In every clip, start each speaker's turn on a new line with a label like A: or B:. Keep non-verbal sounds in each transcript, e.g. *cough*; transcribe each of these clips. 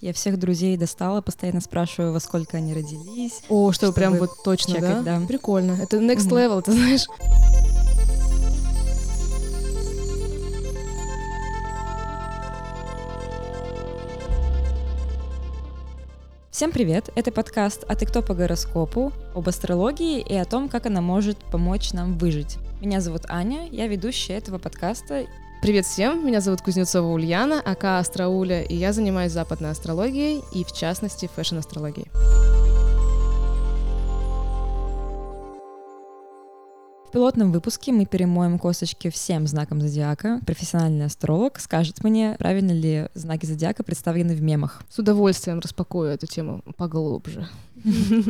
A: Я всех друзей достала, постоянно спрашиваю, во сколько они родились.
B: О, что прям вот точно,
A: чекать,
B: да?
A: да.
B: Прикольно. Это next
A: Мгм.
B: level, ты знаешь.
A: Всем привет! Это подкаст «А ты кто по гороскопу?» об астрологии и о том, как она может помочь нам выжить. Меня зовут Аня, я ведущая этого подкаста.
B: Привет всем, меня зовут Кузнецова Ульяна, ака Астрауля, и я занимаюсь западной астрологией и, в частности, фэшн-астрологией.
A: В пилотном выпуске мы перемоем косточки всем знакам зодиака. Профессиональный астролог скажет мне, правильно ли знаки зодиака представлены в мемах.
B: С удовольствием распакую эту тему поглубже. *laughs*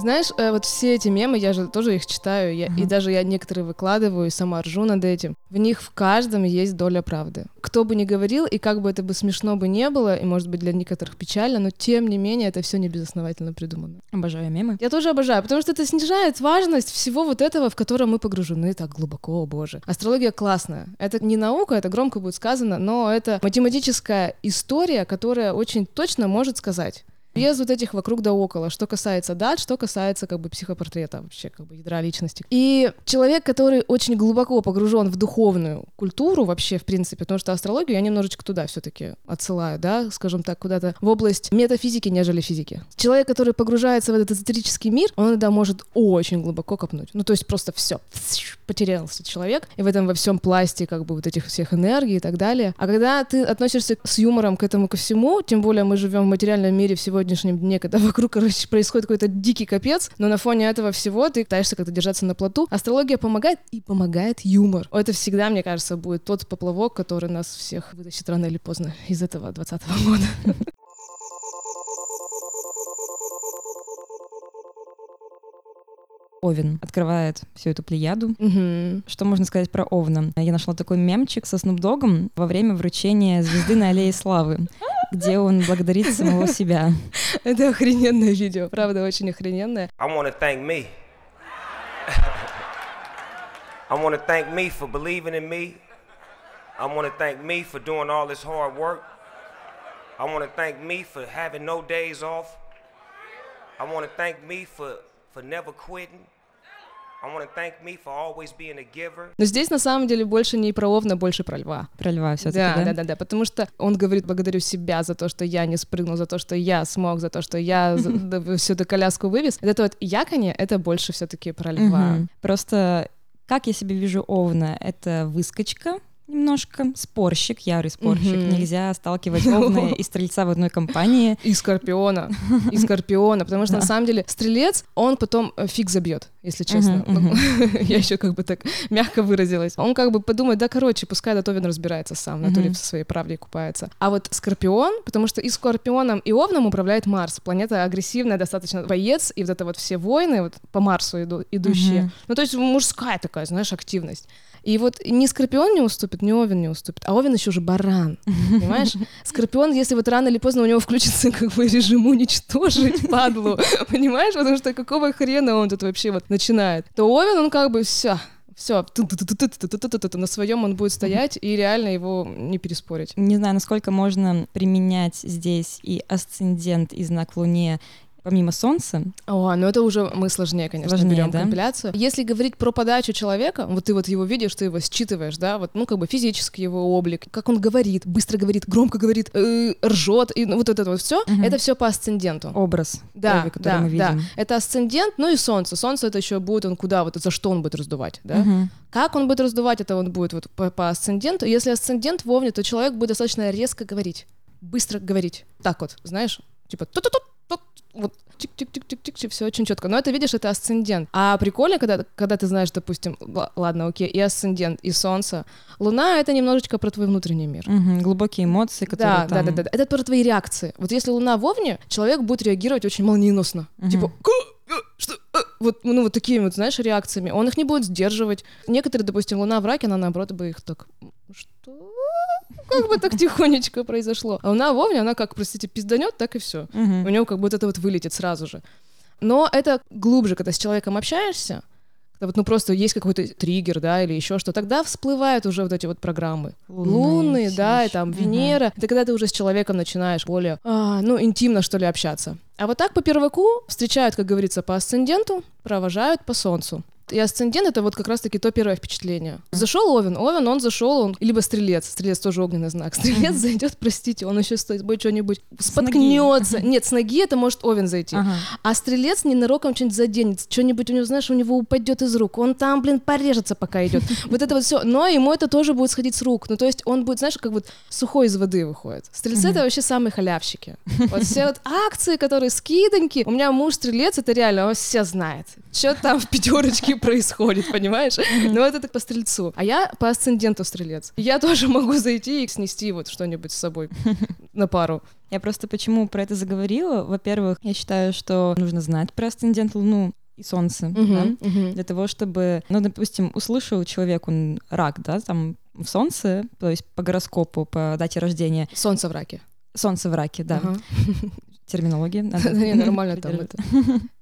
B: Знаешь, э, вот все эти мемы, я же тоже их читаю, я- и
A: Мгм.
B: даже я некоторые выкладываю, и сама ржу над этим. В них в каждом есть доля правды. Кто бы ни говорил, и как бы это бы смешно бы не было, и, может быть, для некоторых печально, но тем не менее это все не безосновательно придумано.
A: Обожаю мемы.
B: Я тоже обожаю, потому что это снижает важность всего вот этого, в котором мы погружены так глубоко, о боже. Астрология классная. Это не наука, это громко будет сказано, но это математическая история, которая очень точно может сказать. Без вот этих вокруг да около, что касается дат, что касается как бы психопортрета вообще, как бы ядра личности. И человек, который очень глубоко погружен в духовную культуру вообще, в принципе, потому что астрологию я немножечко туда все таки отсылаю, да, скажем так, куда-то в область метафизики, нежели физики. Человек, который погружается в этот эзотерический мир, он иногда может очень глубоко копнуть. Ну, то есть просто все потерялся человек, и в этом во всем пласте как бы вот этих всех энергий и так далее. А когда ты относишься с юмором к этому ко всему, тем более мы живем в материальном мире в сегодняшнем дне, когда вокруг, короче, происходит какой-то дикий капец, но на фоне этого всего ты пытаешься как-то держаться на плоту. Астрология помогает, и помогает юмор. Это всегда, мне кажется, будет тот поплавок, который нас всех вытащит рано или поздно из этого 20 года.
A: Овен открывает всю эту плеяду.
B: Мгм.
A: Что можно сказать про Овна? Я нашла такой мемчик со Снупдогом во время вручения звезды на Аллее Славы, где он благодарит самого себя.
B: Это охрененное видео, правда, очень охрененное.
C: I want to thank me. I want to thank me for believing in me. I want to thank me for doing all this hard work. I want to thank me for having no days off. I want to thank me for, for never quitting.
B: Но здесь на самом деле больше не про овна, больше про льва.
A: Про льва все-таки,
B: Да,
A: да?
B: да, да, да, потому что он говорит, благодарю себя за то, что я не спрыгнул, за то, что я смог, за то, что я *laughs* всю эту коляску вывез. Это вот яконе, это больше все-таки про льва.
A: Просто как я себе вижу Овна, это выскочка немножко, спорщик, ярый спорщик.
B: Мгм.
A: Нельзя сталкивать Овна *laughs* и Стрельца в одной компании.
B: И скорпиона, и *laughs* скорпиона, потому что на самом деле стрелец, он потом э, фиг забьет, если честно. *laughs* Я еще как бы так мягко выразилась. Он как бы подумает, да, короче, пускай Дотовин разбирается сам, в натуре со своей правдой купается. А вот скорпион, потому что и скорпионом, и овном управляет Марс. Планета агрессивная, достаточно боец, и вот это вот все войны вот по Марсу иду- идущие. Ну, то есть мужская такая, знаешь, активность. И вот ни Скорпион не уступит, ни Овен не уступит. А Овен еще же баран, понимаешь? Скорпион, если вот рано или поздно у него включится как бы режим уничтожить падлу, понимаешь? Потому что какого хрена он тут вообще вот начинает. То Овен, он как бы все, все, на своем он будет стоять, и реально его не переспорить.
A: Не знаю, насколько можно применять здесь и асцендент и знак Луне помимо Солнца.
B: О, ну это уже мы сложнее, конечно,
A: Сложнее,
B: берем
A: да?
B: компиляцию. Если говорить про подачу человека, вот ты вот его видишь, ты его считываешь, да, вот, ну, как бы физический его облик, как он говорит, быстро говорит, громко говорит, э, ржет, и ну, вот это вот все,
A: Мгм.
B: это все по асценденту.
A: Образ,
B: Да,
A: первый, который
B: да,
A: мы
B: да.
A: видим.
B: Это асцендент, ну и солнце. Солнце это еще будет он куда, вот за что он будет раздувать, да?
A: Мгм.
B: Как он будет раздувать, это он будет вот по, по асценденту. Если асцендент в Овне, то человек будет достаточно резко говорить, быстро говорить. Так вот, знаешь, типа тут тут тут вот чик-чик-чик-чик-чик, все очень четко. Но это, видишь, это асцендент. А прикольно, когда, когда ты знаешь, допустим, ладно, окей, и асцендент, и солнце. Луна — это немножечко про твой внутренний мир.
A: Мгм. Глубокие эмоции, которые
B: Да,
A: там...
B: да, да, да, Это про твои реакции. Вот если Луна в Овне, человек будет реагировать очень молниеносно.
A: Мгм.
B: Типа, «Ка? Э, что? Э?» Вот, ну, вот такими вот, знаешь, реакциями. Он их не будет сдерживать. Некоторые, допустим, Луна в Раке, она, наоборот, бы их так... Что? Как бы так тихонечко произошло. А Луна в Овне, она как, простите, пизданет, так и все. У него как будто это вот вылетит сразу же. Но это глубже, когда с человеком общаешься, когда вот, ну просто есть какой-то триггер, да, или еще что, тогда всплывают уже вот эти вот программы.
A: Лунные
B: Лунные, да, и там. Венера. Это когда ты уже с человеком начинаешь более, а, ну, интимно, что ли, общаться. А вот так по перваку встречают, как говорится, по асценденту, провожают по солнцу. И асцендент это вот как раз-таки то первое впечатление. Зашел Овен, Овен, он зашел, он либо стрелец, стрелец тоже огненный знак. *laughs* Стрелец зайдет, простите, он еще стоит, будет что-нибудь споткнется. Нет, с ноги это может Овен зайти.
A: Ага.
B: А стрелец ненароком что-нибудь заденет, что-нибудь у него, знаешь, у него упадет из рук. Он там, блин, порежется, пока идет. *laughs* Вот это вот все. Но ему это тоже будет сходить с рук. Ну, то есть он будет, знаешь, как вот сухой из воды выходит. Стрельцы это вообще самые халявщики. Вот все вот акции, которые скидоньки. У меня муж стрелец, это реально, он все знает. Что там в пятерочке происходит, понимаешь? Ну, это по стрельцу. А я по асценденту стрелец. Я тоже могу зайти и снести вот что-нибудь с собой *laughs* на пару.
A: Я просто почему про это заговорила? Во-первых, я считаю, что нужно знать про асцендент Луну и Солнце, да, для того, чтобы, ну, допустим, услышал человек, он рак, да, там в Солнце, то есть по гороскопу, по дате рождения,
B: Солнце в раке.
A: Солнце в раке, да. *laughs* *laughs*
B: Не, нормально там это.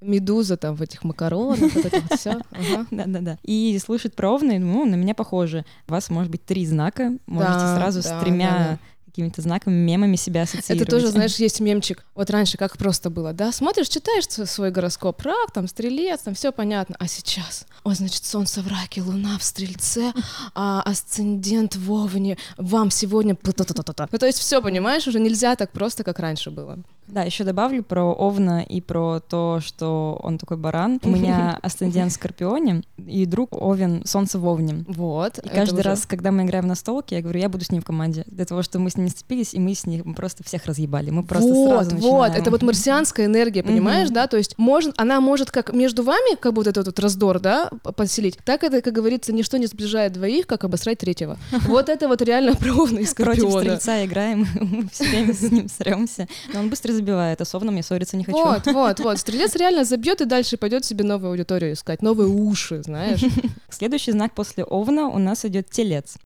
B: Медуза там в этих макаронах, вот это вот все. *laughs*
A: Да-да-да. И слышит про Овна, ну, на меня похоже. У вас может быть три знака, можете сразу с тремя какими-то знаками, мемами себя ассоциировать.
B: Это тоже, знаешь, есть мемчик. Вот раньше как просто было, да? Смотришь, читаешь свой гороскоп, рак, там, стрелец, там все понятно. А сейчас, ой, значит, солнце в раке, луна в стрельце, а асцендент в овне, вам сегодня... Ну, то есть все, понимаешь, уже нельзя так просто, как раньше было.
A: Да, еще добавлю про Овна и про то, что он такой баран. У меня *laughs* асцендент в Скорпионе, и друг Овен, Солнце в Овне.
B: Вот.
A: И каждый
B: уже-
A: раз, когда мы играем на столке, я говорю, я буду с ним в команде. Для того, чтобы мы с ним не сцепились, и мы с ним просто всех разъебали. Мы просто
B: вот,
A: сразу
B: вот,
A: начинаем.
B: это вот марсианская энергия, понимаешь, да, то есть может, она может как между вами, как будто этот вот раздор, да, поселить, так это, как говорится, ничто не сближает двоих, как обосрать третьего. Вот это вот реально про Овна и
A: Против
B: Скорпиона.
A: стрельца играем, *laughs* мы все время с ним сремся. Но он быстро забивает, а Овном я ссориться не хочу.
B: Вот, вот, вот. Стрелец реально забьет и дальше пойдет себе новую аудиторию искать, новые уши, знаешь. *laughs*
A: Следующий знак после Овна у нас идет Телец.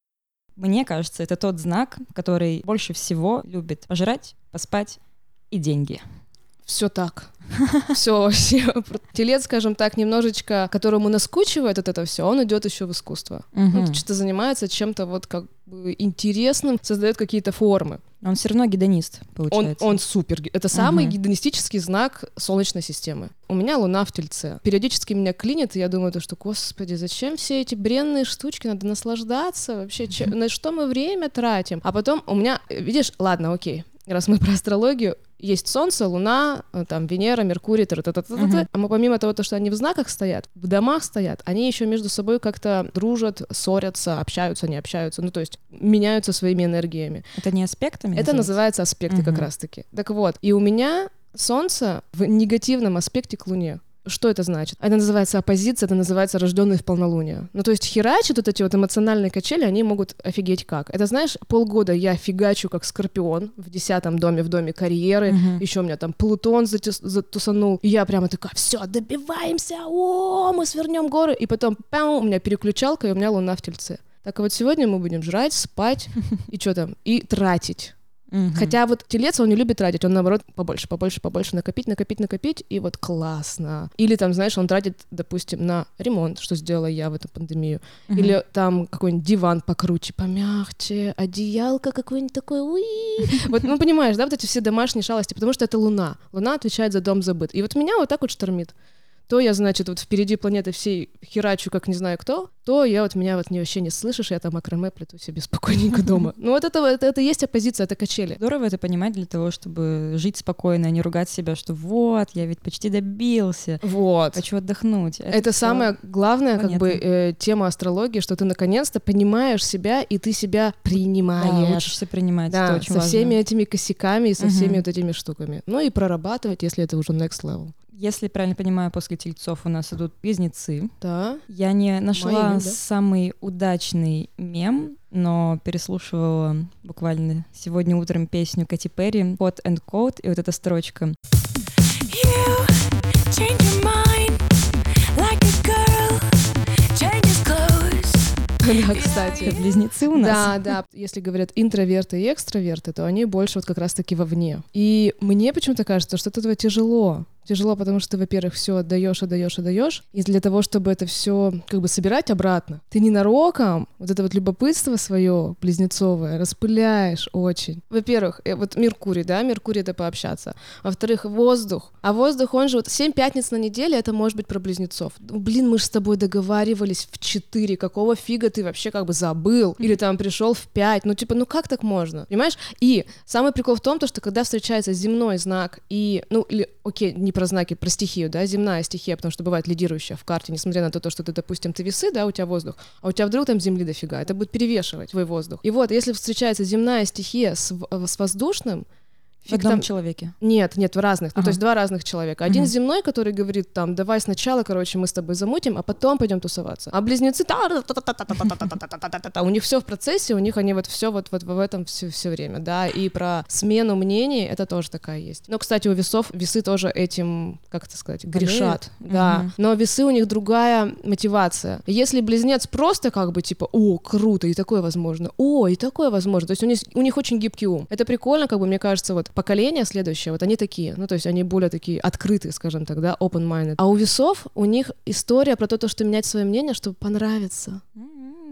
A: Мне кажется, это тот знак, который больше всего любит пожрать, поспать и деньги.
B: Все так. *laughs* Все вообще. Телец, скажем так, немножечко, которому наскучивает вот это все, он идет еще в искусство.
A: Мгм.
B: Он что-то занимается чем-то вот как бы интересным, создает какие-то формы.
A: Он все равно гедонист,
B: Он,
A: получается.
B: он супер. ги- Это самый
A: Мгм.
B: гедонистический знак Солнечной системы. У меня Луна в Тельце. Периодически меня клинит, и я думаю, то, что, господи, зачем все эти бренные штучки? Надо наслаждаться вообще. че- на что мы время тратим? А потом у меня, э, видишь, ладно, окей. Раз мы про астрологию, есть Солнце, Луна, э, там Венера, Меркурий, та та та та
A: Мгм.
B: А мы помимо того, то, что они в знаках стоят, в домах стоят, они еще между собой как-то дружат, ссорятся, общаются, не общаются, ну то есть меняются своими энергиями.
A: Это не аспектами?
B: Это называется аспекты как
A: Мгм.
B: раз-таки. Так вот, и у меня Солнце в негативном аспекте к Луне. Что это значит? Это называется оппозиция, это называется рожденный в полнолуние. Ну, то есть херачат вот эти вот эмоциональные качели, они могут офигеть как. Это, знаешь, полгода я фигачу как скорпион в десятом доме, в доме карьеры,
A: Мгм.
B: еще у меня там Плутон затюс- затусанул, и я прямо такая, все, добиваемся, о, мы свернем горы, и потом, пяу, у меня переключалка, и у меня луна в тельце. Так вот сегодня мы будем жрать, спать, *laughs* и что там, и тратить.
A: Мгм.
B: Хотя вот телец, он не любит тратить, он наоборот побольше, побольше, побольше накопить, накопить, накопить, и вот классно. Или там, знаешь, он тратит, допустим, на ремонт, что сделала я в эту пандемию.
A: Мгм.
B: Или там какой-нибудь диван покруче, помягче, одеялко какое-нибудь такое, уи. *laughs* Вот, ну, понимаешь, да, вот эти все домашние шалости, потому что это Луна. Луна отвечает за дом забыт. И вот меня вот так вот штормит. То я, значит, вот впереди планеты всей херачу, как не знаю кто, то я вот меня вот не вообще не слышишь, я там акраме плету себе *laughs* спокойненько *laughs* дома. Ну вот это, это, это есть оппозиция, это качели.
A: Здорово это понимать для того, чтобы жить спокойно, а не ругать себя, что вот, я ведь почти добился,
B: Вот.
A: хочу отдохнуть.
B: Это,
A: всё-
B: самая главная как бы
A: понятно.
B: э, тема астрологии, что ты наконец-то понимаешь себя и ты себя
A: Да,
B: принимаешь.
A: учишься принимать,
B: Да,
A: это очень
B: со
A: важно.
B: всеми этими косяками и со
A: Мгм.
B: всеми вот этими штуками. Ну и прорабатывать, если это уже next level.
A: Если правильно понимаю, после тельцов у нас идут близнецы.
B: Да.
A: Я не нашла
B: Мои, да.
A: самый удачный мем, но переслушивала буквально сегодня утром песню Кати Перри «Hot and Cold», и вот эта строчка.
D: Mind like girl. *laughs*
B: Да, кстати.
A: Это близнецы у нас.
B: Да, да. Если говорят интроверты и экстраверты, то они больше вот как раз-таки вовне. И мне почему-то кажется, что от этого тяжело. Тяжело, потому что ты, во-первых, все отдаешь, отдаешь, отдаешь. И для того, чтобы это все как бы собирать обратно, ты ненароком вот это вот любопытство свое близнецовое распыляешь очень. Во-первых, э, вот Меркурий, да, Меркурий это пообщаться. Во-вторых, воздух. А воздух, он же вот 7 пятниц на неделе, это может быть про близнецов. Ну, Блин, мы же с тобой договаривались в 4, какого фига ты вообще как бы забыл? Или там пришел в 5, ну типа, ну как так можно? Понимаешь? И самый прикол в том, то, что когда встречается земной знак и, ну или, окей, не про знаки, про стихию, да, земная стихия, потому что бывает лидирующая в карте, несмотря на то, что ты, допустим, ты весы, да, у тебя воздух, а у тебя вдруг там земли дофига, это будет перевешивать твой воздух. И вот, если встречается земная стихия с, с воздушным,
A: в
B: там...
A: человеке?
B: Нет, нет, в разных.
A: Ага.
B: Ну, то есть два разных человека. Один
A: угу.
B: земной, который говорит там, давай сначала, короче, мы с тобой замутим, а потом пойдем тусоваться. А близнецы, та у них все в процессе, у них они вот все вот, вот в этом все, все время, да. И про смену мнений это тоже такая есть. Но, кстати, у весов весы тоже этим, как это сказать, грешат.
A: Болеют?
B: Да.
A: Угу.
B: Но весы у них другая мотивация. Если близнец просто как бы типа, о, круто, и такое возможно, о, и такое возможно. То есть у них, у них очень гибкий ум. Это прикольно, как бы, мне кажется, вот поколение следующее, вот они такие, ну, то есть они более такие открытые, скажем так, да, open-minded. А у весов у них история про то, то, что менять свое мнение, чтобы понравиться.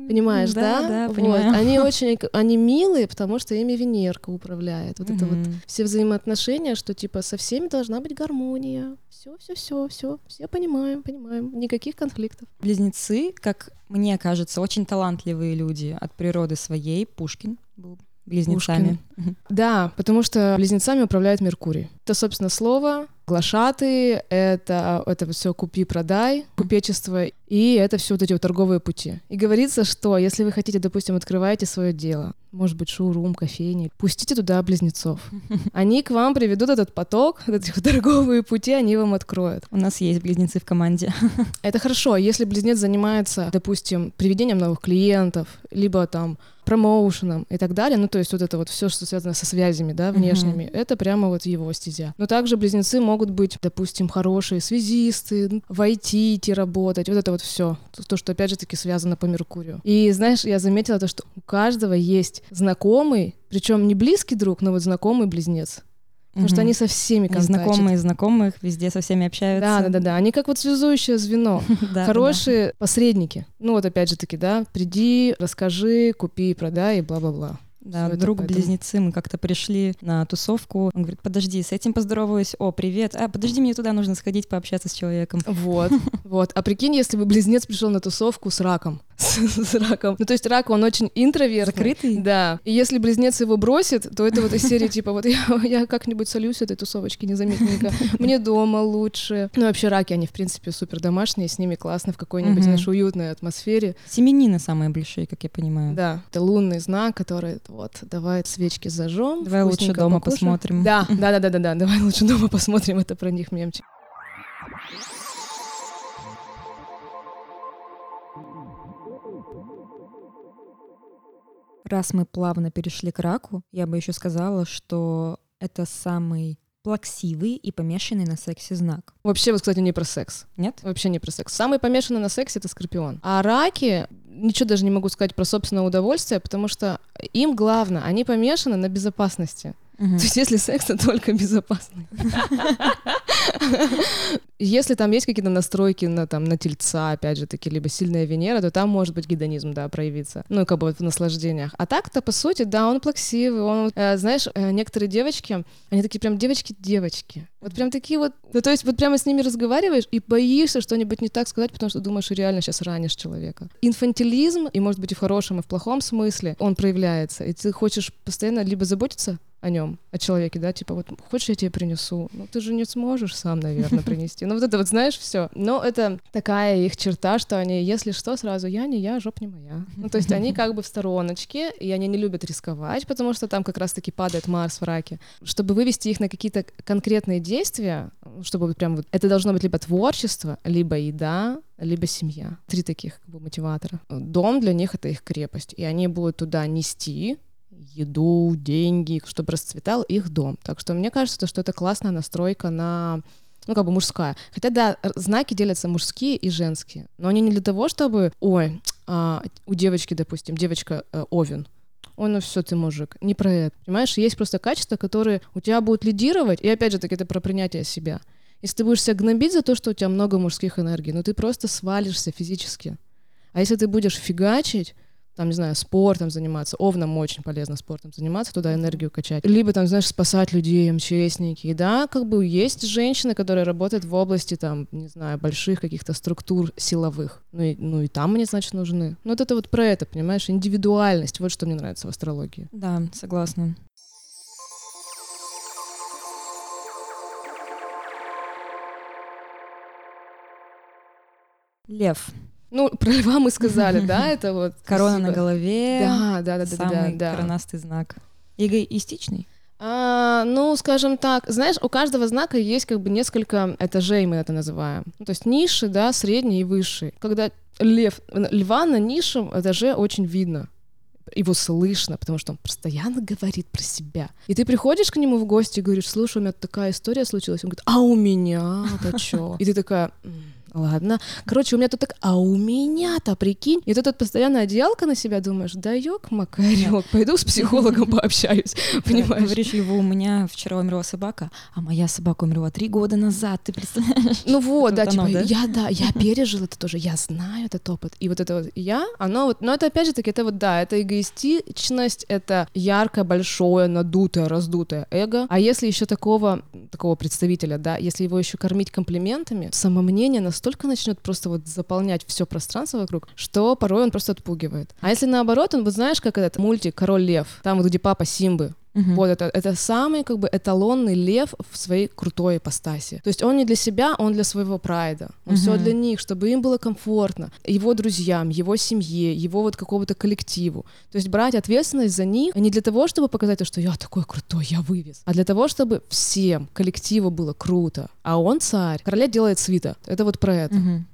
B: Понимаешь, да?
A: Да,
B: Вот.
A: понимаю.
B: Они *laughs* очень, они милые, потому что ими Венерка управляет. Вот это вот все взаимоотношения, что типа со всеми должна быть гармония. Все, все, все, все, все понимаем, понимаем. Никаких конфликтов.
A: Близнецы, как мне кажется, очень талантливые люди от природы своей. Пушкин был близнецами. Мгм.
B: Да, потому что близнецами управляет Меркурий. Это, собственно, слово, глашаты, это, это все купи-продай, купечество, и это все вот эти вот торговые пути. И говорится, что если вы хотите, допустим, открываете свое дело, может быть, шоурум, кофейни, пустите туда близнецов. *laughs* Они к вам приведут этот поток, *laughs* эти торговые пути, они вам откроют.
A: У нас есть близнецы в команде.
B: Это хорошо, если близнец занимается, допустим, приведением новых клиентов, либо там промоушеном и так далее, ну то есть вот это вот все, что связано со связями, да, внешними, это прямо вот его стезя. Но также близнецы могут быть, допустим, хорошие связисты, в IT идти работать, вот это вот все, то, что опять же таки связано по Меркурию. И знаешь, я заметила то, что у каждого есть знакомый, причем не близкий друг, но вот знакомый близнец, потому что они со всеми
A: И
B: контачат.
A: знакомые знакомых, везде со всеми общаются.
B: Да, да, да, да. Они как вот связующее звено.
A: Да, да, да.
B: Хорошие посредники. Ну вот опять же таки, да, приди, расскажи, купи, продай и бла-бла-бла.
A: Да,
B: Всё это
A: друг
B: поэтому.
A: близнецы, мы как-то пришли на тусовку. Он говорит, подожди, с этим поздороваюсь. О, привет. А, подожди, мне туда нужно сходить, пообщаться с человеком.
B: Вот, *laughs* вот. А прикинь, если бы близнец пришел на тусовку с раком. *laughs* С раком. Ну, то есть рак, он очень интровертный.
A: Закрытый?
B: Да. И если близнец его бросит, то это вот из серии типа вот *laughs* я, я как-нибудь солюсь этой тусовочки незаметненько. Мне дома лучше. Ну, вообще раки, они, в принципе, супер домашние, с ними классно в какой-нибудь, знаешь, уютной атмосфере.
A: Семенины самые большие, как я понимаю.
B: Да, это лунный знак, который вот, давай свечки зажжем.
A: Давай лучше дома
B: покушаем.
A: посмотрим.
B: Да, да, да, да, да, да, давай лучше дома посмотрим, это про них мемчик.
A: Раз мы плавно перешли к раку, я бы еще сказала, что это самый плаксивый и помешанный на сексе знак.
B: Вообще, вот, кстати, не про секс.
A: Нет?
B: Вообще не про секс. Самый помешанный на сексе — это скорпион. А раки, ничего даже не могу сказать про собственное удовольствие, потому что им главное, они помешаны на безопасности. То есть если секс, то только безопасный. *laughs* Если там есть какие-то настройки на, там, на тельца, опять же таки, либо сильная Венера, то там может быть гедонизм, да, проявиться. Ну, как бы в наслаждениях. А так-то, по сути, да, он плаксивый, он, э, знаешь, э, некоторые девочки, они такие прям девочки-девочки. Вот прям такие вот, ну, то есть вот прямо с ними разговариваешь и боишься что-нибудь не так сказать, потому что думаешь, что реально сейчас ранишь человека. Инфантилизм, и может быть и в хорошем, и в плохом смысле, он проявляется, и ты хочешь постоянно либо заботиться о нем, о человеке, да, типа вот хочешь я тебе принесу, ну ты же не сможешь сам, наверное, принести. Ну вот это вот знаешь все. Но это такая их черта, что они, если что, сразу я не я, жоп не моя. Ну то есть они *laughs* как бы в стороночке, и они не любят рисковать, потому что там как раз-таки падает Марс в раке. Чтобы вывести их на какие-то конкретные действия, чтобы прям вот это должно быть либо творчество, либо еда, либо семья. Три таких как бы мотиватора. Дом для них это их крепость, и они будут туда нести еду, деньги, чтобы расцветал их дом. Так что мне кажется, что это классная настройка на ну, как бы мужская. Хотя, да, знаки делятся мужские и женские. Но они не для того, чтобы, ой, а, у девочки, допустим, девочка э, Овен, ой, ну все, ты мужик. Не про это. Понимаешь, есть просто качества, которые у тебя будут лидировать, и опять же таки это про принятие себя. Если ты будешь себя гнобить за то, что у тебя много мужских энергий, ну ты просто свалишься физически. А если ты будешь фигачить, там, не знаю, спортом заниматься, овнам очень полезно спортом заниматься, туда энергию качать. Либо, там, знаешь, спасать людей, МЧСники. И да, как бы есть женщины, которые работают в области, там, не знаю, больших каких-то структур силовых. Ну и, ну и там они, значит, нужны. Ну вот это вот про это, понимаешь, индивидуальность. Вот что мне нравится в астрологии.
A: Да, согласна. Лев.
B: Ну, *laughs* про льва мы сказали, да, это вот...
A: Корона
B: спасибо.
A: на голове.
B: Да, да, да, да,
A: Самый
B: да.
A: коронастый знак. Эгоистичный.
B: А, ну, скажем так, знаешь, у каждого знака есть как бы несколько этажей, мы это называем. Ну, то есть ниши, да, средний и высший. Когда лев, льва на низшем этаже очень видно. Его слышно, потому что он постоянно говорит про себя. И ты приходишь к нему в гости и говоришь, слушай, у меня такая история случилась. Он говорит, а у меня-то чё? *laughs* И ты такая, «М, Ладно. Короче, у меня тут так, а у меня-то, прикинь. И ты тут постоянно одеялка на себя думаешь, да ёк, макарёк, пойду с психологом *laughs* пообщаюсь, понимаешь?
A: Говоришь, Льву, у меня вчера умерла собака, а моя собака умерла три года назад, ты представляешь?
B: Ну вот, да, типа, я, да, я пережил это тоже, я знаю этот опыт. И вот это вот я, оно вот, но это опять же таки, это вот, да, это эгоистичность, это яркое, большое, надутое, раздутое эго. А если еще такого, такого представителя, да, если его еще кормить комплиментами, самомнение настолько начнет просто вот заполнять все пространство вокруг, что порой он просто отпугивает. А если наоборот, он, вот знаешь, как этот мультик «Король лев», там вот где папа Симбы,
A: Мгм.
B: вот это, это самый как бы эталонный лев в своей крутой ипостаси. То есть он не для себя, он для своего прайда. Он все
A: Мгм.
B: для них, чтобы им было комфортно. Его друзьям, его семье, его вот какому-то коллективу. То есть брать ответственность за них не для того, чтобы показать, то, что я такой крутой, я вывез, а для того, чтобы всем, коллективу было круто. А он царь. Короля делает свита. Это вот про это.
A: Мгм.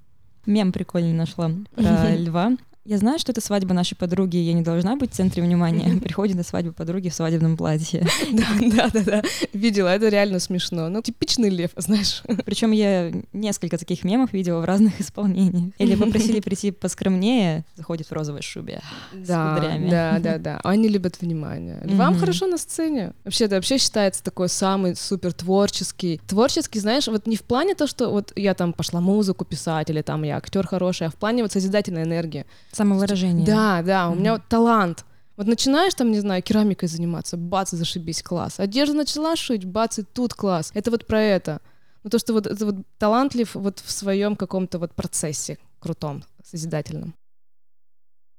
A: Мем прикольный нашла про *laughs* льва. Я знаю, что это свадьба нашей подруги, и я не должна быть в центре внимания. Приходит на свадьбу подруги в свадебном платье. *laughs*
B: Да, да, да, да. Видела, это реально смешно. Ну, типичный лев, знаешь.
A: Причем я несколько таких мемов видела в разных исполнениях. Или *laughs* попросили прийти поскромнее, заходит в розовой шубе.
B: Да,
A: кудрями.
B: да, да, *laughs* да. Они любят внимание.
A: Мгм.
B: хорошо на сцене. Вообще, это вообще считается такой самый супер творческий. Творческий, знаешь, вот не в плане то, что вот я там пошла музыку писать, или там я актер хороший, а в плане вот созидательной энергии.
A: Самовыражение.
B: Да, да, у меня
A: Мгм.
B: вот талант. Вот начинаешь там, не знаю, керамикой заниматься, бац, зашибись, класс. Одежду начала шить, бац, и тут класс. Это вот про это. Ну то, что вот это вот талантлив вот в своем каком-то вот процессе крутом, созидательном.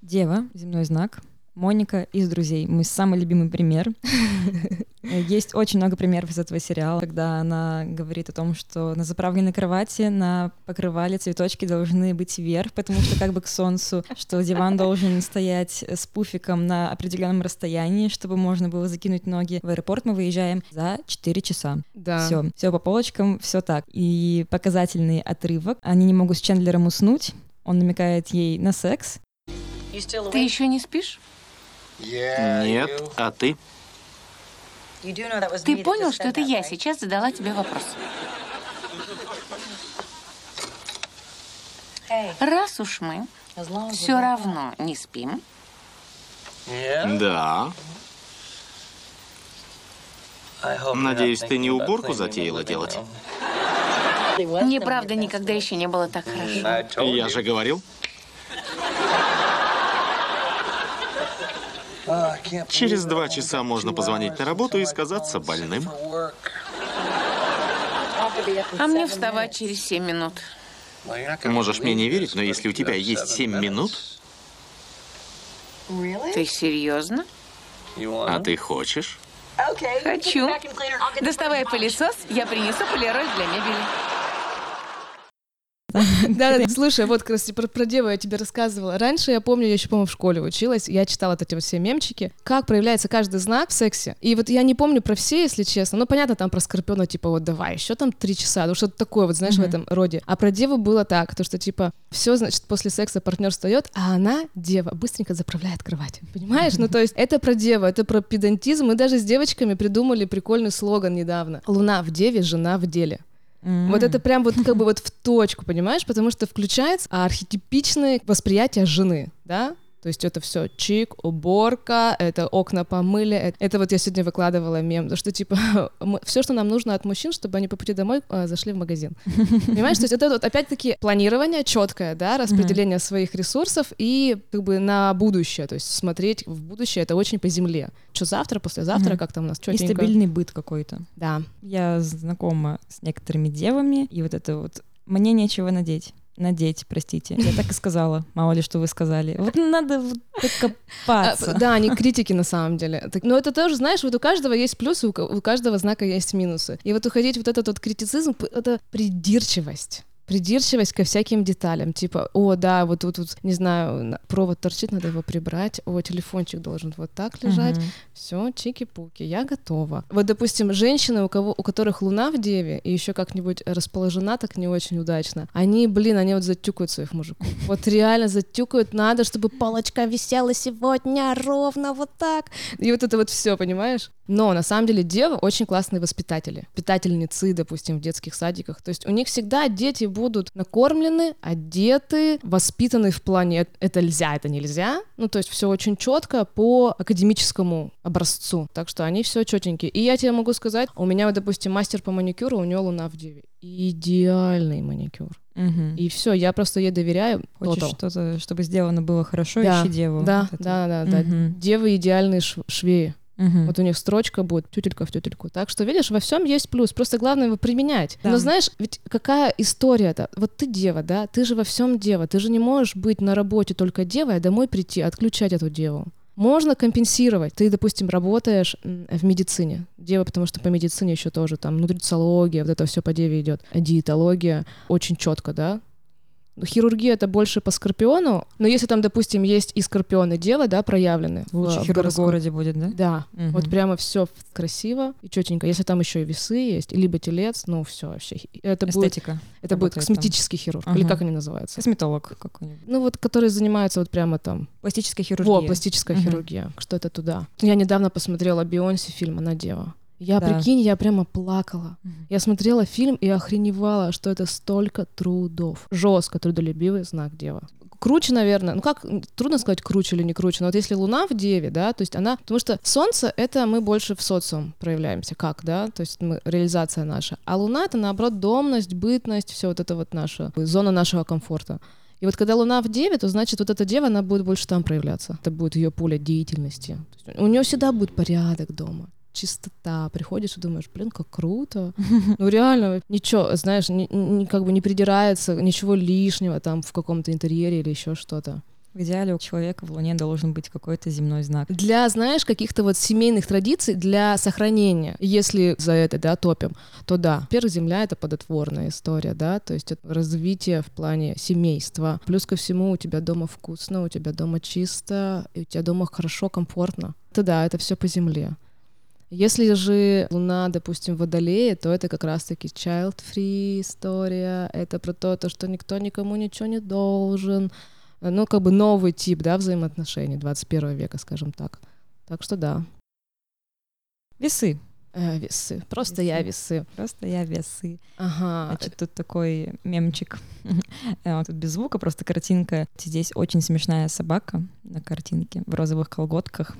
A: Дева, земной знак. Моника из «Друзей». Мой самый любимый пример. *laughs* Есть очень много примеров из этого сериала, когда она говорит о том, что на заправленной кровати, на покрывале цветочки должны быть вверх, потому что как бы к солнцу, что диван должен стоять с пуфиком на определенном расстоянии, чтобы можно было закинуть ноги. В аэропорт мы выезжаем за 4 часа.
B: Да.
A: Все, все по полочкам, все так. И показательный отрывок. Они не могут с Чендлером уснуть. Он намекает ей на секс.
E: Ты еще не спишь?
F: Нет, а ты?
E: Ты понял, что это я сейчас задала тебе вопрос? Раз уж мы все равно не спим,
F: Да. Надеюсь, ты не уборку затеяла делать?
E: мне правда никогда еще не было так хорошо.
F: Я же говорил. Через два часа можно позвонить на работу и сказаться больным.
E: А мне вставать через семь минут.
F: Можешь мне не верить, но если у тебя есть семь минут,
E: Ты серьезно?
F: а ты хочешь,
E: Хочу. Доставай пылесос, я принесу полироль для мебели. *laughs*
B: Да, да, слушай, вот как раз про, про деву я тебе рассказывала. Раньше, я помню, я еще, по-моему, в школе училась, я читала вот эти вот все мемчики, как проявляется каждый знак в сексе. И вот я не помню про все, если честно. Ну, понятно, там про Скорпиона, типа, вот давай, еще там три часа, ну что-то такое, вот знаешь, в этом роде. А про деву было так, то что, типа, все, значит, после секса партнер встает, а она, дева, быстренько заправляет кровать. Понимаешь? Ну, то есть это про деву, это про педантизм. Мы даже с девочками придумали прикольный слоган недавно. Луна в деве, жена в деле. Вот это прям вот как бы вот в точку, понимаешь? Потому что включается архетипичное восприятие жены, да? То есть это все чик, уборка, это окна помыли. Это, это вот я сегодня выкладывала мем, что типа *laughs* все, что нам нужно от мужчин, чтобы они по пути домой э, зашли в магазин. *laughs* Понимаешь, то есть это вот опять-таки планирование четкое, да, распределение своих ресурсов и как бы на будущее, то есть смотреть в будущее, это очень по земле. Что завтра, послезавтра,
A: Мгм.
B: как там у нас
A: И
B: четенько.
A: стабильный быт какой-то.
B: Да.
A: Я знакома с некоторыми девами, и вот это вот «мне нечего надеть». Надеть, простите. Я так и сказала. Мало ли, что вы сказали. Вот надо вот
B: А,
A: копаться.
B: Да, они критики на самом деле. Так- Но это тоже, знаешь, вот у каждого есть плюсы, у у каждого знака есть минусы. И вот уходить вот этот вот критицизм, это придирчивость. Придирчивость ко всяким деталям, типа, о, да, вот тут, вот, не знаю, на- провод торчит, надо его прибрать, о, телефончик должен вот так лежать,
A: Мгм.
B: все, чики-пуки, я готова. Вот, допустим, женщины, у, кого, у которых луна в деве и еще как-нибудь расположена так не очень удачно, они, блин, они вот затюкают своих мужиков. *laughs* Вот реально затюкают, надо, чтобы палочка висела сегодня ровно вот так. И вот это вот все, понимаешь? Но на самом деле девы очень классные воспитатели, воспитательницы, допустим, в детских садиках. То есть у них всегда дети будут накормлены, одеты, воспитаны в плане «э- это нельзя, это нельзя. Ну, то есть все очень четко по академическому образцу. Так что они все четенькие. И я тебе могу сказать, у меня, вот, допустим, мастер по маникюру, у него луна в деве. Идеальный маникюр.
A: Мгм.
B: И все, я просто ей доверяю.
A: Хочешь
B: Total.
A: что-то, чтобы сделано было хорошо,
B: Да,
A: ищи деву.
B: Да,
A: Вот
B: да, да, да.
A: Мгм.
B: Девы идеальные шв- швеи.
A: Мгм.
B: Вот у них строчка будет тютелька в тютельку. Так что, видишь, во всем есть плюс. Просто главное его применять.
A: Да.
B: Но знаешь, ведь какая история-то? Вот ты дева, да? Ты же во всем дева. Ты же не можешь быть на работе только девой, а домой прийти, отключать эту деву. Можно компенсировать. Ты, допустим, работаешь в медицине. Дева, потому что по медицине еще тоже там нутрициология, вот это все по деве идет. Диетология очень четко, да? Ну, Хирургия это больше по скорпиону, но если там, допустим, есть и скорпионы дева, да, проявлены в,
A: Лучший
B: в
A: хирург в городе будет, да?
B: Да,
A: Мгм.
B: вот прямо все красиво и четенько. Если там еще и весы есть, либо телец, ну все вообще. Это будет,
A: Эстетика.
B: это будет
A: работает там.
B: косметический хирург, или
A: Ага.
B: как они называются?
A: Косметолог какой-нибудь.
B: Ну вот, которые занимаются вот прямо там.
A: Пластическая хирургия.
B: Во, пластическая
A: Мгм.
B: хирургия. Что это туда? Я недавно посмотрела Бейонсе фильм «Она дева». Я,
A: Да.
B: прикинь, я прямо плакала.
A: Мгм.
B: Я смотрела фильм и охреневала, что это столько трудов. Жестко трудолюбивый знак дева. Круче, наверное, ну как, трудно сказать, круче или не круче, но вот если Луна в Деве, да, то есть она, потому что Солнце — это мы больше в социум проявляемся, как, да, то есть мы, реализация наша, а Луна — это, наоборот, домность, бытность, все вот это вот наша, зона нашего комфорта. И вот когда Луна в Деве, то значит вот эта Дева, она будет больше там проявляться. Это будет ее поле деятельности. У нее всегда будет порядок дома чистота, приходишь и думаешь, блин, как круто. *laughs* Ну реально, ничего, знаешь, ни, ни- как бы не придирается, ничего лишнего там в каком-то интерьере или еще что-то.
A: В идеале у человека в Луне должен быть какой-то земной знак.
B: Для, знаешь, каких-то вот семейных традиций, для сохранения, если за это, да, топим, то да, во-первых, Земля — это плодотворная история, да, то есть это развитие в плане семейства. Плюс ко всему у тебя дома вкусно, у тебя дома чисто, и у тебя дома хорошо, комфортно. Это да, это все по Земле. Если же Луна, допустим, в Водолее, то это как раз-таки child-free история, это про то, то, что никто никому ничего не должен, ну, как бы новый тип, да, взаимоотношений 21 века, скажем так. Так что да,
A: Весы.
B: Э, весы. Просто я весы.
A: Просто я весы.
B: Ага.
A: Значит, тут такой мемчик. *laughs* Э, Тут без звука, просто картинка. Здесь очень смешная собака на картинке в розовых колготках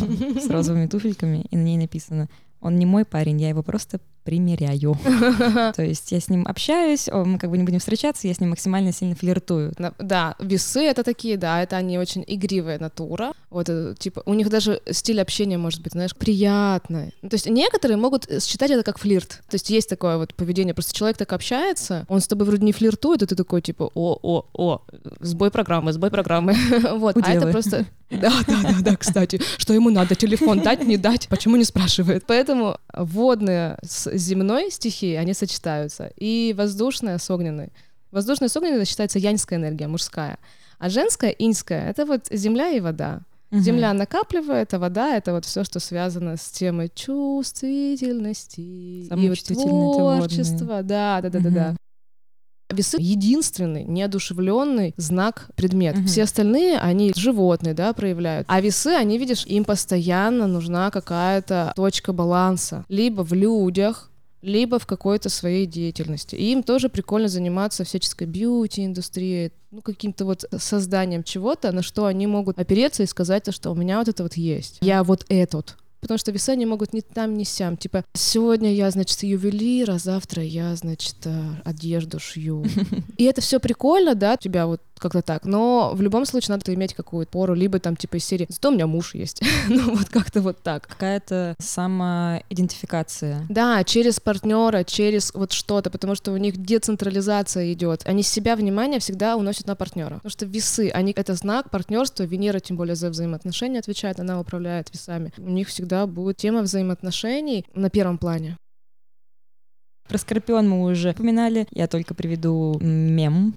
A: а, с розовыми туфельками, и на ней написано «Он не мой парень, я его просто примеряю». *laughs* То есть я с ним общаюсь, мы как бы не будем встречаться, я с ним максимально сильно флиртую.
B: Да, весы это такие, да, это они очень игривая натура. Вот, э, типа, у них даже стиль общения может быть, знаешь, приятный. Ну, То есть некоторые могут э, считать это как флирт. То есть есть такое вот поведение, просто человек так общается, он с тобой вроде не флиртует, и ты такой, типа, о, о, о, сбой программы, сбой программы. *laughs* Вот, а это просто... Да, *laughs* да, да, да, кстати, что ему надо, телефон дать, не дать, почему не спрашивает? Поэтому водные с земной стихией, они сочетаются, и воздушная с огненной. Воздушная с огненной считается яньская энергия, мужская. А женская, иньская, это вот земля и вода. Земля накапливает, а вода — это вот все, что связано с темой чувствительности и вот творчества. Да, да, да, да, да. Весы — единственный неодушевленный знак предмет.
A: Мгм.
B: Все остальные, они животные, да, проявляют. А весы, они, видишь, им постоянно нужна какая-то точка баланса. Либо в людях, либо в какой-то своей деятельности. И им тоже прикольно заниматься всяческой бьюти-индустрией, ну, каким-то вот созданием чего-то, на что они могут опереться и сказать, что у меня вот это вот есть. Я вот этот потому что веса не могут ни там, ни сям. Типа, сегодня я, значит, ювелир, а завтра я, значит, э, одежду шью. *laughs* И это все прикольно, да, у тебя вот как-то так. Но в любом случае надо иметь какую-то пору, либо там типа из серии «Зато у меня муж есть». *laughs* ну вот как-то вот так.
A: Какая-то самоидентификация.
B: Да, через партнера, через вот что-то, потому что у них децентрализация идет. Они себя внимание всегда уносят на партнера. Потому что весы, они это знак партнерства, Венера тем более за взаимоотношения отвечает, она управляет весами. У них всегда будет тема взаимоотношений на первом плане.
A: Про Скорпион мы уже упоминали. Я только приведу мем.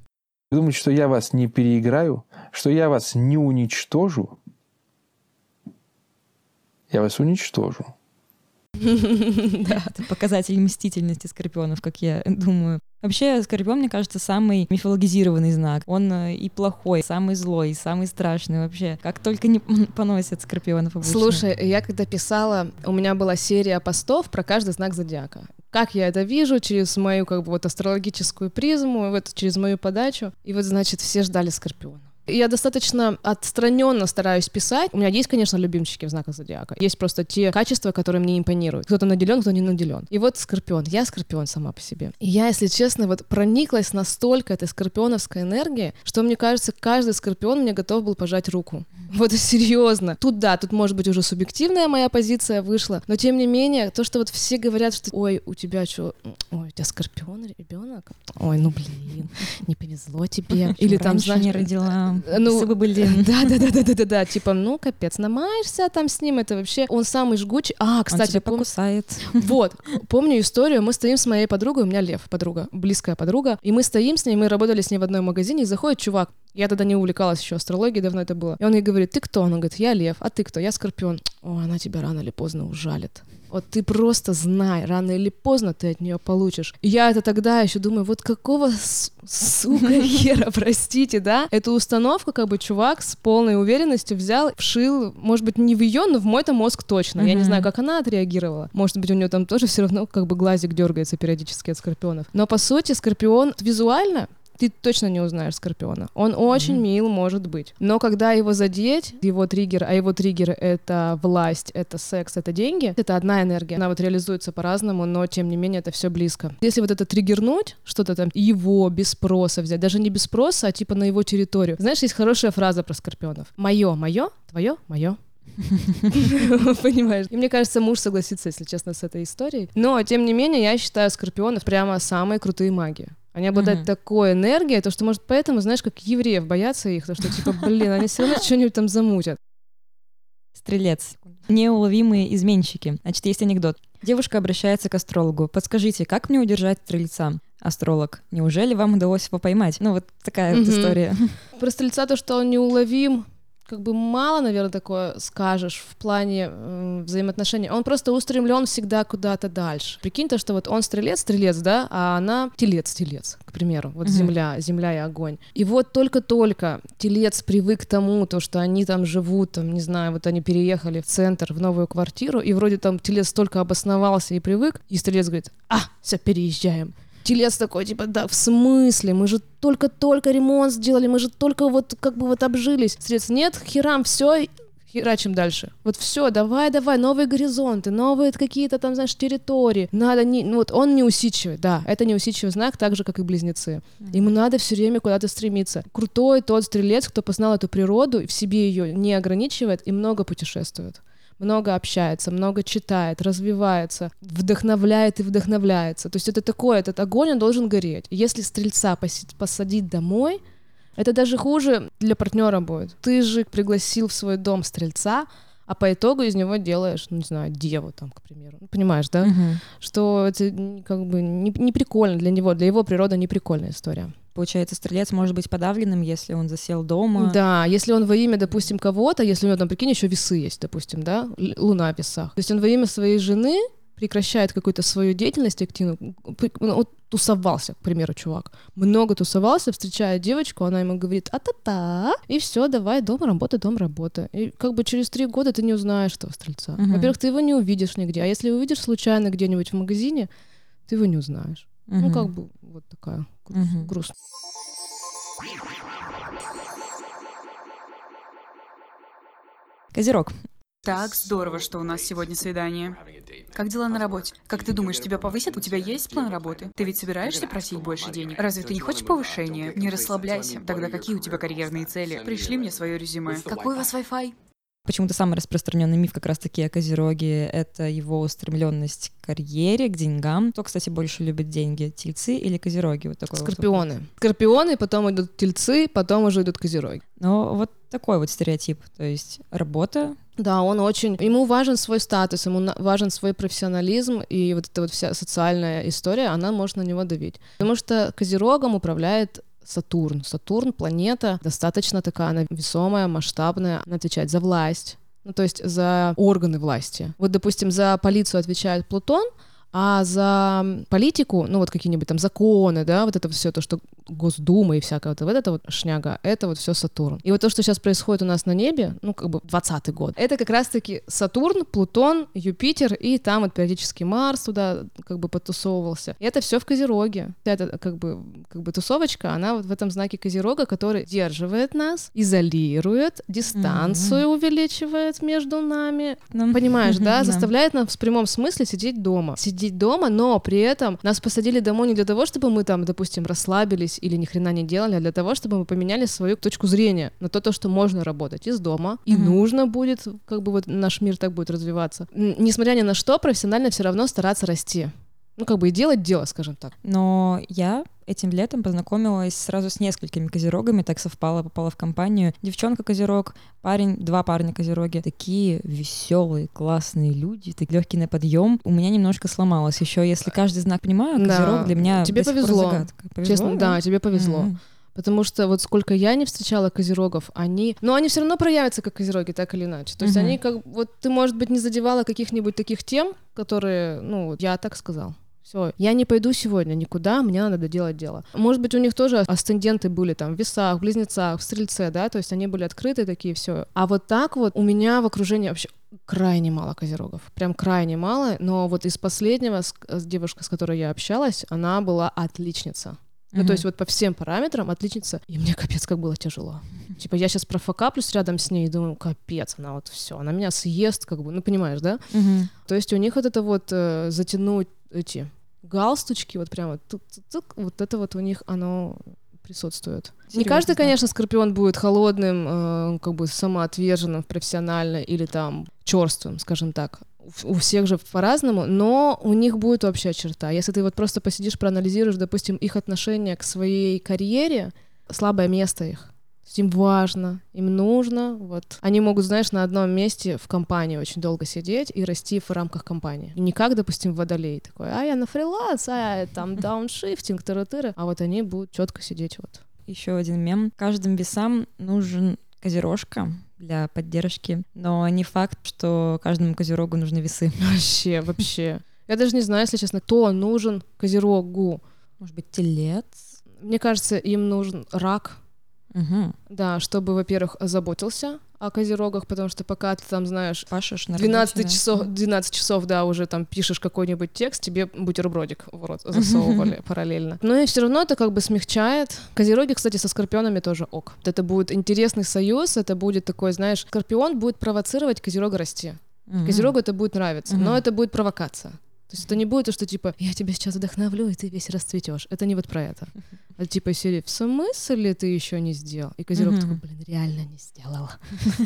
G: Вы думаете, что я вас не переиграю? Что я вас не уничтожу? Я вас уничтожу. *laughs*
A: Да, это показатель мстительности скорпионов, как я думаю. Вообще, скорпион, мне кажется, самый мифологизированный знак. Он э, и плохой, самый злой, самый страшный вообще. Как только не *laughs* поносят скорпионов обычно.
B: Слушай, я когда писала, у меня была серия постов про каждый знак зодиака. Как я это вижу через мою как бы вот астрологическую призму, вот через мою подачу. И вот, значит, все ждали скорпиона. Я достаточно отстраненно стараюсь писать. У меня есть, конечно, любимчики в знаках зодиака. Есть просто те качества, которые мне импонируют. Кто-то наделен, кто не наделен. И вот скорпион. Я скорпион сама по себе. И я, если честно, вот прониклась настолько этой скорпионовской энергии, что мне кажется, каждый скорпион мне готов был пожать руку. Вот серьезно. Тут да, тут может быть уже субъективная моя позиция вышла, но тем не менее, то, что вот все говорят, что ой, у тебя что, ой, у тебя скорпион ребенок, ой, ну блин, не повезло тебе,
A: или там знаешь, не родила
B: ну, Если бы были... *laughs* Да, да, да, да, да, да, да, типа, ну, капец, намаешься там с ним, это вообще, он самый жгучий. А, кстати,
A: он тебя пом... покусает. *laughs*
B: Вот, помню историю, мы стоим с моей подругой, у меня Лев, подруга, близкая подруга, и мы стоим с ней, мы работали с ней в одном магазине, и заходит чувак, я тогда не увлекалась еще астрологией, давно это было. И он ей говорит, ты кто? Она говорит, я лев, а ты кто? Я скорпион. О, она тебя рано или поздно ужалит. Вот ты просто знай, рано или поздно ты от нее получишь. И я это тогда еще думаю, вот какого сука *laughs* хера, простите, да? Эту установку как бы чувак с полной уверенностью взял, вшил, может быть, не в ее, но в мой-то мозг точно. Я не знаю, как она отреагировала. Может быть, у нее там тоже все равно как бы глазик дергается периодически от скорпионов. Но по сути, скорпион визуально ты точно не узнаешь Скорпиона. Он очень mm-hmm. мил, может быть. Но когда его задеть, его триггер, а его триггер — это власть, это секс, это деньги, это одна энергия. Она вот реализуется по-разному, но тем не менее это все близко. Если вот это триггернуть, что-то там его без спроса взять, даже не без спроса, а типа на его территорию. Знаешь, есть хорошая фраза про Скорпионов. Мое, мое, твое, мое, *laughs* Понимаешь? И мне кажется, муж согласится, если честно, с этой историей. Но, тем не менее, я считаю скорпионов прямо самые крутые маги. Они обладают mm-hmm. такой энергией, то что, может, поэтому, знаешь, как евреев боятся их, то что, типа, блин, они все равно что-нибудь там замутят.
A: Стрелец. Неуловимые изменщики. Значит, есть анекдот. Девушка обращается к астрологу. Подскажите, как мне удержать стрельца? Астролог. Неужели вам удалось его поймать? Ну, вот такая mm-hmm. вот история.
B: Про стрельца то, что он неуловим, как бы мало, наверное, такое скажешь в плане э, взаимоотношений. Он просто устремлен всегда куда-то дальше. Прикинь то, что вот он стрелец, стрелец, да, а она телец, телец, к примеру. Вот mm-hmm. земля, земля и огонь. И вот только-только телец привык к тому, то, что они там живут, там, не знаю, вот они переехали в центр, в новую квартиру, и вроде там телец только обосновался и привык, и стрелец говорит, а, все, переезжаем. Телец такой, типа, да, в смысле? Мы же только-только ремонт сделали, мы же только вот как бы вот обжились. Средств нет, херам, все, херачим дальше. Вот все, давай, давай, новые горизонты, новые какие-то там, знаешь, территории. Надо не, ну вот он неусидчивый, да, это неусидчивый знак, так же, как и близнецы. Ему надо все время куда-то стремиться. Крутой тот стрелец, кто познал эту природу и в себе ее не ограничивает и много путешествует много общается, много читает, развивается, вдохновляет и вдохновляется. То есть это такое, этот огонь, он должен гореть. Если стрельца посадить домой, это даже хуже для партнера будет. Ты же пригласил в свой дом стрельца, а по итогу из него делаешь, ну, не знаю, деву там, к примеру. Ну, понимаешь, да? Uh-huh. Что это как бы не, не прикольно для него, для его природы не прикольная история.
A: Получается, стрелец может быть подавленным, если он засел дома.
B: Да, если он во имя, допустим, кого-то, если у него там, прикинь, еще весы есть, допустим, да, луна в весах. То есть он во имя своей жены прекращает какую-то свою деятельность активную, ну, тусовался, к примеру, чувак, много тусовался, встречает девочку, она ему говорит а-та-та, и все, давай, дом, работа, дом, работа. И как бы через три года ты не узнаешь этого стрельца. Uh-huh. Во-первых, ты его не увидишь нигде, а если увидишь случайно где-нибудь в магазине, ты его не узнаешь. Ну,
A: Мгм.
B: как бы вот такая гру-
A: Мгм.
B: грустная.
A: Козерог.
E: Так, здорово, что у нас сегодня свидание. Как дела на работе? Как ты думаешь, тебя повысят? У тебя есть план работы? Ты ведь собираешься просить больше денег? Разве ты не хочешь повышения? Не расслабляйся. Тогда какие у тебя карьерные цели? Пришли мне свое резюме. Какой у вас Wi-Fi?
A: Почему-то самый распространенный миф как раз-таки о Козероге — это его устремленность к карьере, к деньгам. Кто, кстати, больше любит деньги, тельцы или Козероги? Вот такой вот
B: Скорпионы. Скорпионы, потом идут тельцы, потом уже идут козероги.
A: Ну, вот такой вот стереотип. То есть работа,
B: Да, он очень... Ему важен свой статус, ему важен свой профессионализм, и вот эта вот вся социальная история, она может на него давить. Потому что Козерогом управляет Сатурн. Сатурн — планета достаточно такая, она весомая, масштабная, она отвечает за власть, ну, то есть за органы власти. Вот, допустим, за полицию отвечает Плутон, а за политику, ну вот какие-нибудь там законы, да, вот это все то, что Госдума и всякое вот, вот это вот шняга, это вот все Сатурн. И вот то, что сейчас происходит у нас на небе, ну как бы 20 год, это как раз-таки Сатурн, Плутон, Юпитер и там вот периодически Марс туда как бы потусовывался. И это все в Козероге. Это как бы, как бы тусовочка, она вот в этом знаке Козерога, который сдерживает нас, изолирует, дистанцию увеличивает между нами,
A: ну,
B: Понимаешь, да? *laughs*
A: Да.
B: Заставляет нас в прямом смысле сидеть дома. Сидеть дома, но при этом нас посадили домой не для того, чтобы мы там, допустим, расслабились или ни хрена не делали, а для того, чтобы мы поменяли свою точку зрения на то, то что можно работать из дома, и
A: Мгм.
B: нужно будет, как бы вот наш мир так будет развиваться. Несмотря ни на что, профессионально все равно стараться расти. Ну, как бы и делать дело, скажем так.
A: Но я этим летом познакомилась сразу с несколькими козерогами, так совпало, попала в компанию. Девчонка козерог, парень, два парня козероги. Такие веселые, классные люди, так легкий на подъем. У меня немножко сломалось. Еще если каждый знак понимаю,
B: Да.
A: козерог для меня
B: Тебе повезло.
A: загадка. Повезло,
B: Честно, да, тебе повезло.
A: Мгм.
B: Потому что вот сколько я не встречала козерогов, они... Но они все равно проявятся как козероги, так или иначе. То есть
A: Мгм.
B: они как... Вот ты, может быть, не задевала каких-нибудь таких тем, которые... Ну, я так сказал. Все, я не пойду сегодня никуда, мне надо доделать дело. Может быть, у них тоже асценденты были там в весах, в близнецах, в стрельце, да, то есть они были открыты такие, все. А вот так вот у меня в окружении вообще крайне мало козерогов, прям крайне мало, но вот из последнего, с, с девушкой, с которой я общалась, она была отличница. Ну,
A: Мгм.
B: то есть вот по всем параметрам отличница. И мне капец как было тяжело. Типа я сейчас профокаплюсь рядом с ней и думаю, капец, она вот все, она меня съест, как бы, ну понимаешь, да?
A: Мгм.
B: То есть у них вот это вот э, затянуть эти галстучки, вот прямо тук-тук-тук, вот это вот у них оно присутствует. Не
A: Серьёзно,
B: каждый,
A: да.
B: конечно, скорпион будет холодным, э, как бы самоотверженным профессионально или там черствым, скажем так. У всех же по-разному, но у них будет общая черта. Если ты вот просто посидишь, проанализируешь, допустим, их отношение к своей карьере, слабое место их. Им важно, им нужно. Вот. Они могут, знаешь, на одном месте в компании очень долго сидеть и расти в рамках компании. И не как, допустим, водолей такой, а я на фриланс, а я там *laughs* дауншифтинг, тыры-тыры. А вот они будут четко сидеть вот.
A: Еще один мем. Каждым весам нужен козерожка для поддержки, но не факт, что каждому козерогу нужны весы. *laughs*
B: Вообще, вообще. Я даже не знаю, если честно, кто нужен козерогу.
A: Может быть, телец?
B: Мне кажется, им нужен рак,
A: Угу.
B: да, чтобы, во-первых, заботился о козерогах, потому что пока ты там, знаешь,
A: Пашешь на
B: 12
A: работе, да.
B: часов, 12 часов, да, уже там пишешь какой-нибудь текст, тебе бутербродик в рот засовывали параллельно. Но и все равно это как бы смягчает. Козероги, кстати, со скорпионами тоже ок. Это будет интересный союз, это будет такой, знаешь, скорпион будет провоцировать козерога расти. Козерогу это будет нравиться, но это будет провокация. То есть это не будет то, что типа я тебя сейчас вдохновлю, и ты весь расцветешь. Это не вот про это. А типа из серии в смысле ты еще не сделал? И Козерог такой, блин, реально не сделала.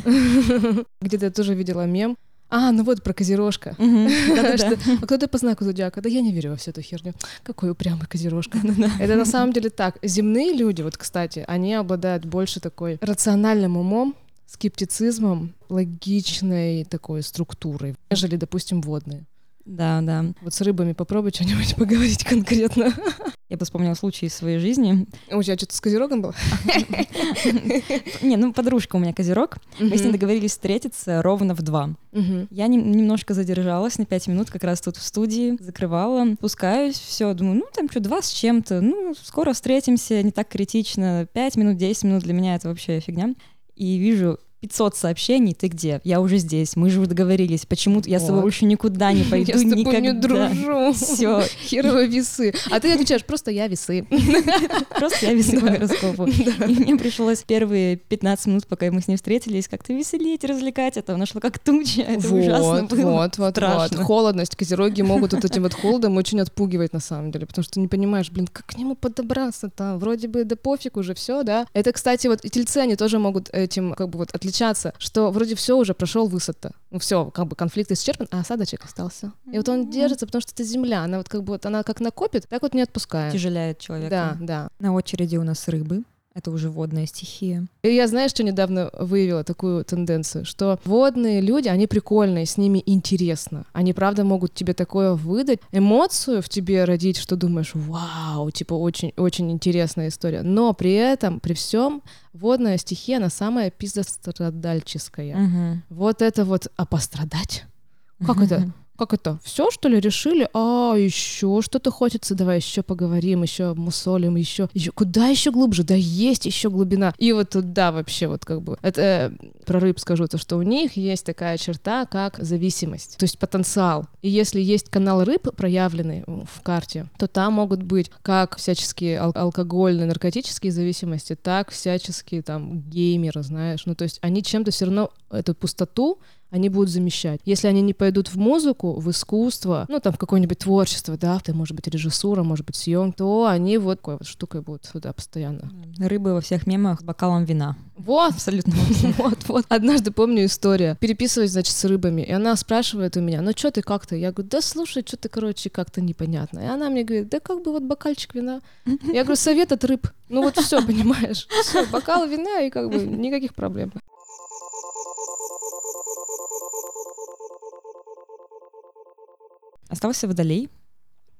B: *laughs* Где-то я тоже видела мем. А, ну вот про козерожка. *laughs* А кто ты по знаку зодиака? Да я не верю во всю эту херню. Какой упрямый козерожка. *laughs* Это на самом деле так. Земные люди, вот, кстати, они обладают больше такой рациональным умом, скептицизмом, логичной такой структурой, нежели, допустим, водные.
A: Да, да.
B: Вот с рыбами попробуй что-нибудь *laughs* поговорить конкретно.
A: Я бы вспомнила случай из своей жизни.
B: У тебя что-то с козерогом было? *laughs*
A: Не, ну подружка у меня козерог. Мы с ней договорились встретиться ровно в два. Я нем- немножко задержалась на пять минут, как раз тут в студии, закрывала, спускаюсь, все, думаю, ну там что, два с чем-то, ну скоро встретимся, не так критично, пять минут, десять минут, для меня это вообще фигня. И вижу 500 сообщений, ты где? Я уже здесь, мы же договорились, почему я с тобой больше никуда не пойду *laughs*
B: Я с тобой
A: никогда.
B: не дружу.
A: Все, *laughs*
B: Херовые весы. А ты отвечаешь, просто я весы. *laughs*
A: просто я весы по гороскопу. И мне пришлось первые 15 минут, пока мы с ней встретились, как-то веселить, развлекать. Это она шла как туча, это ужасно
B: Вот,
A: было.
B: вот, вот, вот. Холодность. Козероги могут вот этим вот холодом очень отпугивать на самом деле, потому что ты не понимаешь, блин, как к нему подобраться-то? Вроде бы да пофиг уже все, да? Это, кстати, вот и тельцы, они тоже могут этим как бы вот отличаться, что вроде все уже прошел высота. Ну все, как бы конфликт исчерпан, а осадочек остался. И вот он держится, потому что это земля, она вот как бы вот она как накопит, так вот не отпускает.
A: Тяжеляет человека.
B: Да, да.
A: На очереди у нас рыбы. Это уже водная стихия.
B: И я, знаешь, что недавно выявила такую тенденцию, что водные люди, они прикольные, с ними интересно. Они, правда, могут тебе такое выдать, эмоцию в тебе родить, что думаешь, вау, типа очень-очень интересная история. Но при этом, при всем, водная стихия, она самая пиздострадальческая.
A: Мгм.
B: Вот это вот, а пострадать? Как это? Как это? Все, что ли, решили? А, еще что-то хочется. Давай еще поговорим, еще мусолим, еще. еще куда еще глубже? Да есть еще глубина. И вот туда вообще вот как бы. Это э, про рыб скажу, то, что у них есть такая черта, как зависимость. То есть потенциал. И если есть канал рыб проявленный в карте, то там могут быть как всяческие ал- алкогольные, наркотические зависимости, так всяческие там геймеры, знаешь. Ну, то есть они чем-то все равно эту пустоту они будут замещать. Если они не пойдут в музыку, в искусство, ну, там, в какое-нибудь творчество, да, это может быть режиссура, может быть съем, то они вот такой вот штукой будут туда постоянно.
A: Рыбы во всех мемах с бокалом вина.
B: Вот,
A: Абсолютно. *laughs*
B: вот, вот. Однажды помню история. Переписываюсь, значит, с рыбами, и она спрашивает у меня, ну что ты как-то? Я говорю, да слушай, что ты, короче, как-то непонятно. И она мне говорит, да как бы вот бокальчик вина. Я говорю, совет от рыб. Ну вот все, *laughs* понимаешь? Все, бокал вина и как бы никаких проблем.
A: Остался водолей.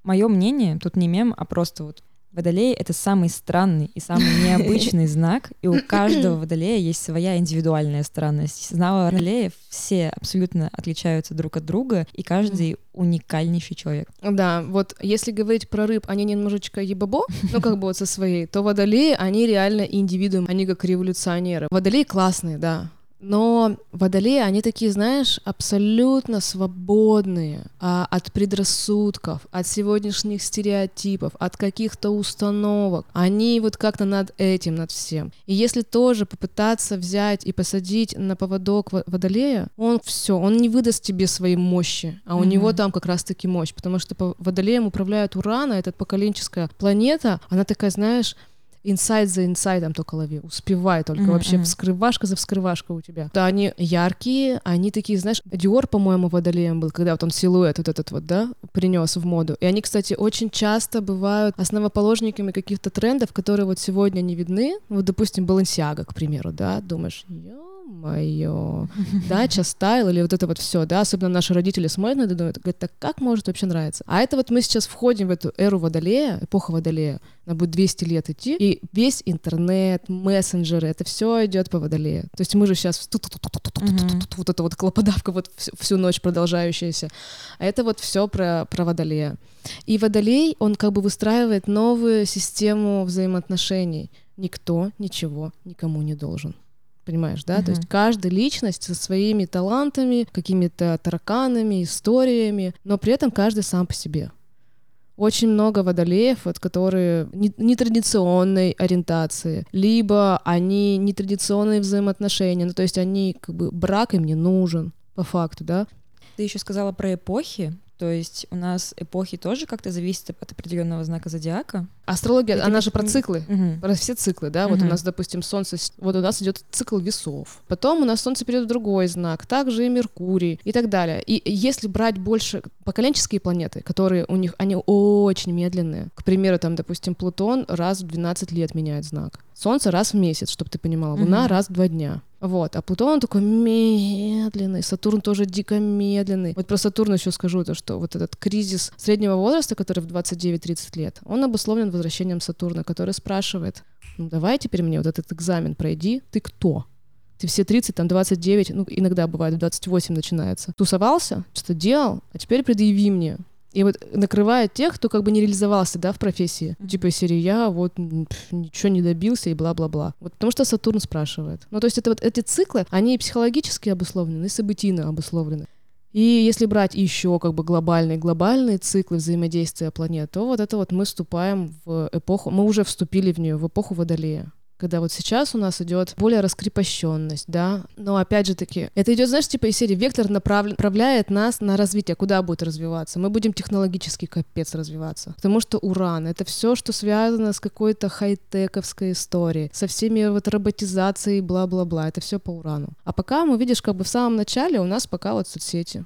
A: Мое мнение, тут не мем, а просто вот Водолей — это самый странный и самый *laughs* необычный знак, и у каждого водолея есть своя индивидуальная странность. Знала водолеев все абсолютно отличаются друг от друга, и каждый уникальнейший человек.
B: Да, вот если говорить про рыб, они немножечко ебабо, ну как бы вот со своей, то водолеи, они реально индивидуум, они как революционеры. Водолеи классные, да, но водолеи, они такие, знаешь, абсолютно свободные а, от предрассудков, от сегодняшних стереотипов, от каких-то установок. Они вот как-то над этим, над всем. И если тоже попытаться взять и посадить на поводок во- водолея, он все, он не выдаст тебе своей мощи, а у
A: Мгм.
B: него там как раз-таки мощь, потому что по водолеем управляет Урана, эта поколенческая планета, она такая, знаешь, инсайд за инсайдом только лови, успевай только
A: Мгм,
B: вообще вскрывашка за вскрывашкой у тебя. Да, они яркие, они такие, знаешь, Диор, по-моему, водолеем был, когда вот он силуэт вот этот вот, да, принес в моду. И они, кстати, очень часто бывают основоположниками каких-то трендов, которые вот сегодня не видны. Вот, допустим, Балансиага, к примеру, да, думаешь, ё-моё, дача style или вот это вот все, да, особенно наши родители смотрят на это думают, говорят, так как может вообще нравиться? А это вот мы сейчас входим в эту эру водолея, эпоха водолея, она будет 200 лет идти, и весь интернет, мессенджеры, это все идет по водолею. То есть мы же сейчас вот эта вот клоподавка вот всю ночь продолжающаяся, а это вот все про, про водолея. И водолей, он как бы выстраивает новую систему взаимоотношений. Никто ничего никому не должен. Понимаешь, да? То есть каждая личность со своими талантами, какими-то тараканами, историями, но при этом каждый сам по себе. Очень много водолеев, вот, которые не- нетрадиционной ориентации, либо они нетрадиционные взаимоотношения, ну то есть они как бы брак им не нужен по факту, да?
A: Ты еще сказала про эпохи. То есть у нас эпохи тоже как-то зависят от определенного знака зодиака.
B: Астрология,
A: Это
B: она же про циклы.
A: Мгм.
B: Про все циклы, да, вот у нас, допустим, Солнце, вот у нас идет цикл весов, потом у нас Солнце перейдет в другой знак, также и Меркурий и так далее. И если брать больше поколенческие планеты, которые у них, они очень медленные, к примеру, там, допустим, Плутон раз в 12 лет меняет знак, Солнце раз в месяц, чтобы ты понимала, Луна
A: Мгм.
B: раз в два дня. Вот, а Плутон он такой медленный, Сатурн тоже дико медленный. Вот про Сатурн еще скажу, то, что вот этот кризис среднего возраста, который в 29-30 лет, он обусловлен возвращением Сатурна, который спрашивает, ну давай теперь мне вот этот экзамен пройди, ты кто? Ты все 30, там 29, ну иногда бывает в 28 начинается. Тусовался, что-то делал, а теперь предъяви мне. И вот накрывает тех, кто как бы не реализовался, да, в профессии.
A: Мгм.
B: Типа серии я вот пф, ничего не добился и бла-бла-бла. Вот потому что Сатурн спрашивает. Ну, то есть это вот эти циклы, они психологически обусловлены, и событийно обусловлены. И если брать еще как бы глобальные глобальные циклы взаимодействия планет, то вот это вот мы вступаем в эпоху, мы уже вступили в нее, в эпоху Водолея. Когда вот сейчас у нас идет более раскрепощенность, да, но опять же таки, это идет, знаешь, типа из серии вектор направлен, направляет нас на развитие, куда будет развиваться. Мы будем технологически капец развиваться, потому что уран — это все, что связано с какой-то хай-тековской историей, со всеми вот роботизацией, бла-бла-бла, это все по урану. А пока мы видишь, как бы в самом начале у нас пока вот соцсети.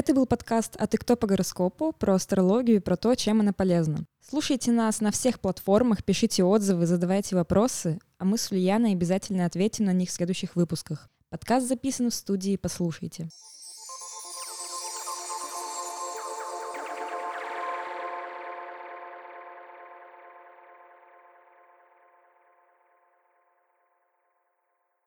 A: Это был подкаст «А ты кто по гороскопу?» про астрологию и про то, чем она полезна. Слушайте нас на всех платформах, пишите отзывы, задавайте вопросы, а мы с Ульяной обязательно ответим на них в следующих выпусках. Подкаст записан в студии «Послушайте».